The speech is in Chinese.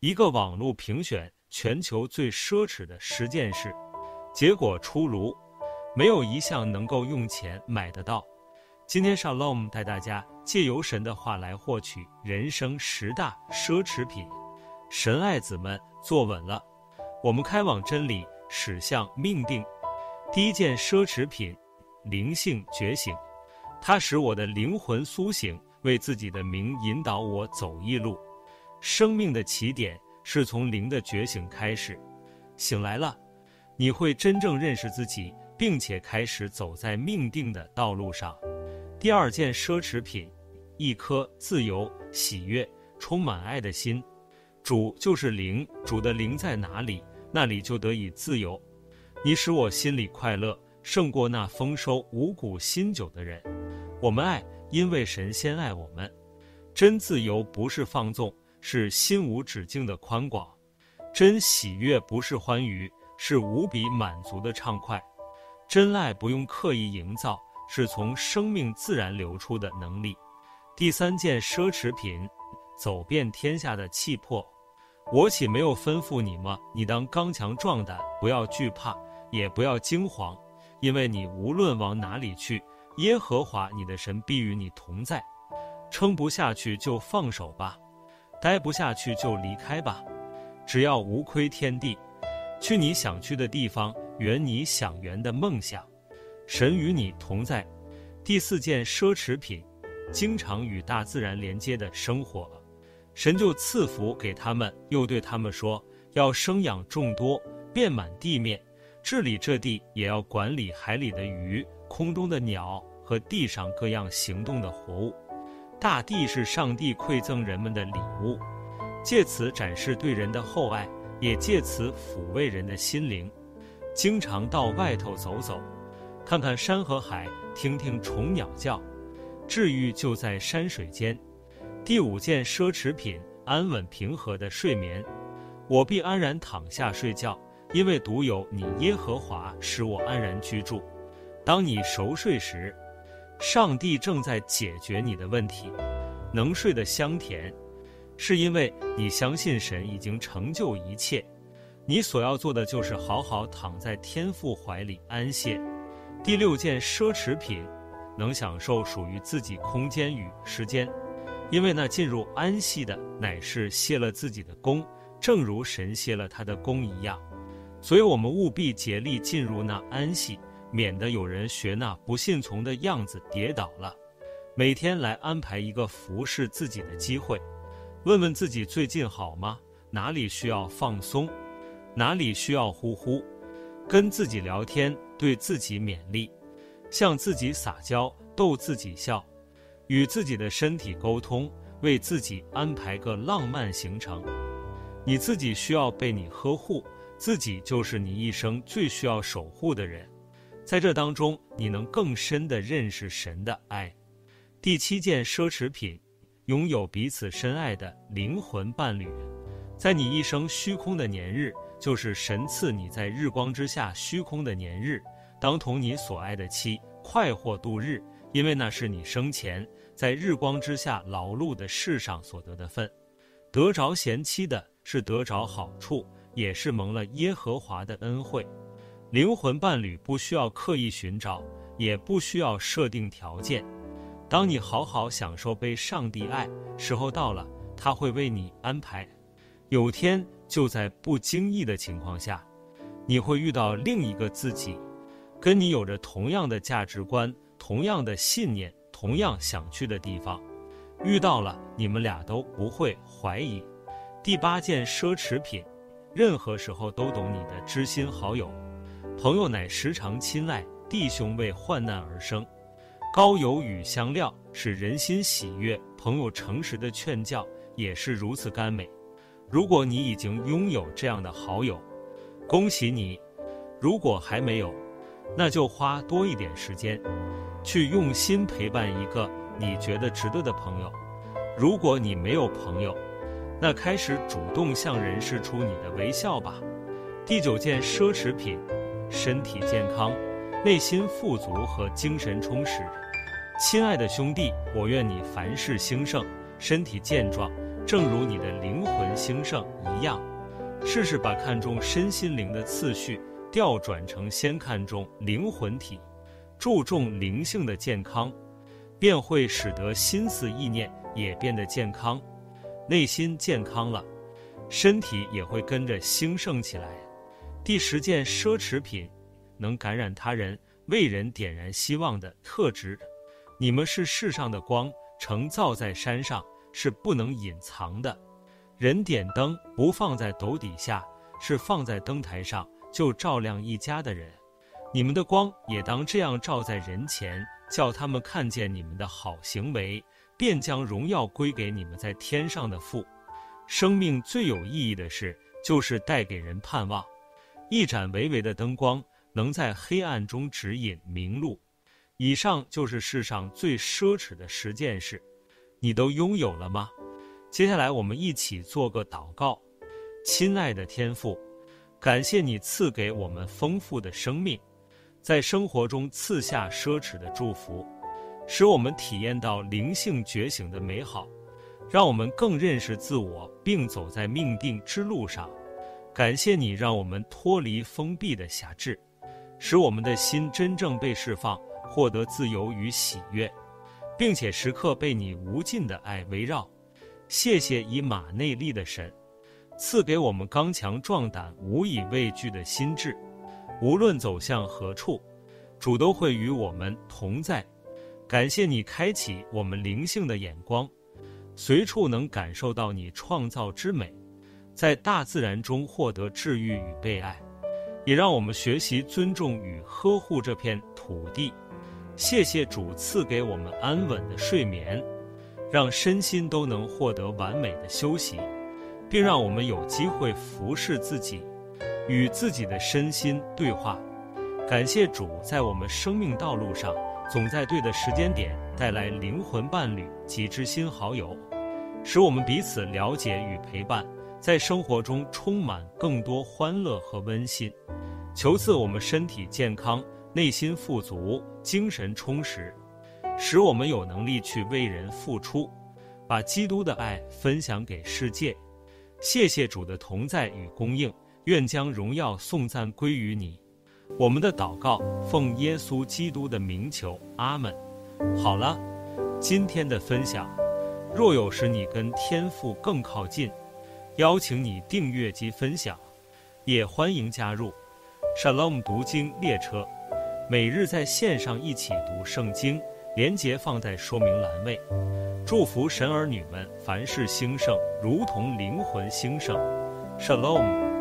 一个网络评选全球最奢侈的十件事，结果出炉，没有一项能够用钱买得到。今天 Shalom 带大家借由神的话来获取人生十大奢侈品。神爱子们坐稳了，我们开往真理，驶向命定。第一件奢侈品，灵性觉醒，它使我的灵魂苏醒，为自己的名引导我走一路。生命的起点是从灵的觉醒开始，醒来了，你会真正认识自己，并且开始走在命定的道路上。第二件奢侈品，一颗自由、喜悦、充满爱的心。主就是灵，主的灵在哪里，那里就得以自由。你使我心里快乐，胜过那丰收五谷新酒的人。我们爱，因为神先爱我们。真自由不是放纵。是心无止境的宽广，真喜悦不是欢愉，是无比满足的畅快。真爱不用刻意营造，是从生命自然流出的能力。第三件奢侈品，走遍天下的气魄。我岂没有吩咐你吗？你当刚强壮胆，不要惧怕，也不要惊慌，因为你无论往哪里去，耶和华你的神必与你同在。撑不下去就放手吧。待不下去就离开吧，只要无亏天地，去你想去的地方，圆你想圆的梦想，神与你同在。第四件奢侈品，经常与大自然连接的生活，神就赐福给他们，又对他们说，要生养众多，遍满地面，治理这地，也要管理海里的鱼、空中的鸟和地上各样行动的活物。大地是上帝馈赠人们的礼物，借此展示对人的厚爱，也借此抚慰人的心灵。经常到外头走走，看看山和海，听听虫鸟叫，治愈就在山水间。第五件奢侈品，安稳平和的睡眠。我必安然躺下睡觉，因为独有你耶和华使我安然居住。当你熟睡时，上帝正在解决你的问题，能睡得香甜，是因为你相信神已经成就一切。你所要做的就是好好躺在天父怀里安歇。第六件奢侈品，能享受属于自己空间与时间，因为那进入安息的乃是歇了自己的工，正如神歇了他的工一样。所以我们务必竭力进入那安息。免得有人学那不信从的样子跌倒了。每天来安排一个服侍自己的机会，问问自己最近好吗？哪里需要放松？哪里需要呼呼？跟自己聊天，对自己勉励，向自己撒娇，逗自己笑，与自己的身体沟通，为自己安排个浪漫行程。你自己需要被你呵护，自己就是你一生最需要守护的人。在这当中，你能更深地认识神的爱。第七件奢侈品，拥有彼此深爱的灵魂伴侣。在你一生虚空的年日，就是神赐你在日光之下虚空的年日，当同你所爱的妻快活度日，因为那是你生前在日光之下劳碌的世上所得的分。得着贤妻的是得着好处，也是蒙了耶和华的恩惠。灵魂伴侣不需要刻意寻找，也不需要设定条件。当你好好享受被上帝爱，时候到了，他会为你安排。有天就在不经意的情况下，你会遇到另一个自己，跟你有着同样的价值观、同样的信念、同样想去的地方。遇到了，你们俩都不会怀疑。第八件奢侈品，任何时候都懂你的知心好友。朋友乃时常亲爱，弟兄为患难而生。高油与香料使人心喜悦，朋友诚实的劝教也是如此甘美。如果你已经拥有这样的好友，恭喜你；如果还没有，那就花多一点时间，去用心陪伴一个你觉得值得的朋友。如果你没有朋友，那开始主动向人示出你的微笑吧。第九件奢侈品。身体健康，内心富足和精神充实。亲爱的兄弟，我愿你凡事兴盛，身体健壮，正如你的灵魂兴盛一样。试试把看重身心灵的次序调转成先看重灵魂体，注重灵性的健康，便会使得心思意念也变得健康。内心健康了，身体也会跟着兴盛起来。第十件奢侈品，能感染他人、为人点燃希望的特质。你们是世上的光，城造在山上，是不能隐藏的。人点灯不放在斗底下，是放在灯台上，就照亮一家的人。你们的光也当这样照在人前，叫他们看见你们的好行为，便将荣耀归给你们在天上的父。生命最有意义的事，就是带给人盼望。一盏微微的灯光，能在黑暗中指引明路。以上就是世上最奢侈的十件事，你都拥有了吗？接下来，我们一起做个祷告。亲爱的天父，感谢你赐给我们丰富的生命，在生活中赐下奢侈的祝福，使我们体验到灵性觉醒的美好，让我们更认识自我，并走在命定之路上。感谢你让我们脱离封闭的辖制，使我们的心真正被释放，获得自由与喜悦，并且时刻被你无尽的爱围绕。谢谢以马内利的神，赐给我们刚强壮胆、无以畏惧的心智。无论走向何处，主都会与我们同在。感谢你开启我们灵性的眼光，随处能感受到你创造之美，在大自然中获得治愈与被爱，也让我们学习尊重与呵护这片土地。谢谢主赐给我们安稳的睡眠。让身心都能获得完美的休息，并让我们有机会服侍自己，与自己的身心对话。感谢主在我们生命道路上，总在对的时间点带来灵魂伴侣及知心好友，使我们彼此了解与陪伴，在生活中充满更多欢乐和温馨。求赐我们身体健康，内心富足，精神充实。使我们有能力去为人付出，把基督的爱分享给世界。谢谢主的同在与供应，愿将荣耀颂赞归于你。我们的祷告奉耶稣基督的名求，阿门。好了，今天的分享，若有使你跟天父更靠近，邀请你订阅及分享，也欢迎加入 Shalom 读经列车，每日在线上一起读圣经。连结放在说明栏位，祝福神儿女们凡事兴盛，如同灵魂兴盛。Shalom。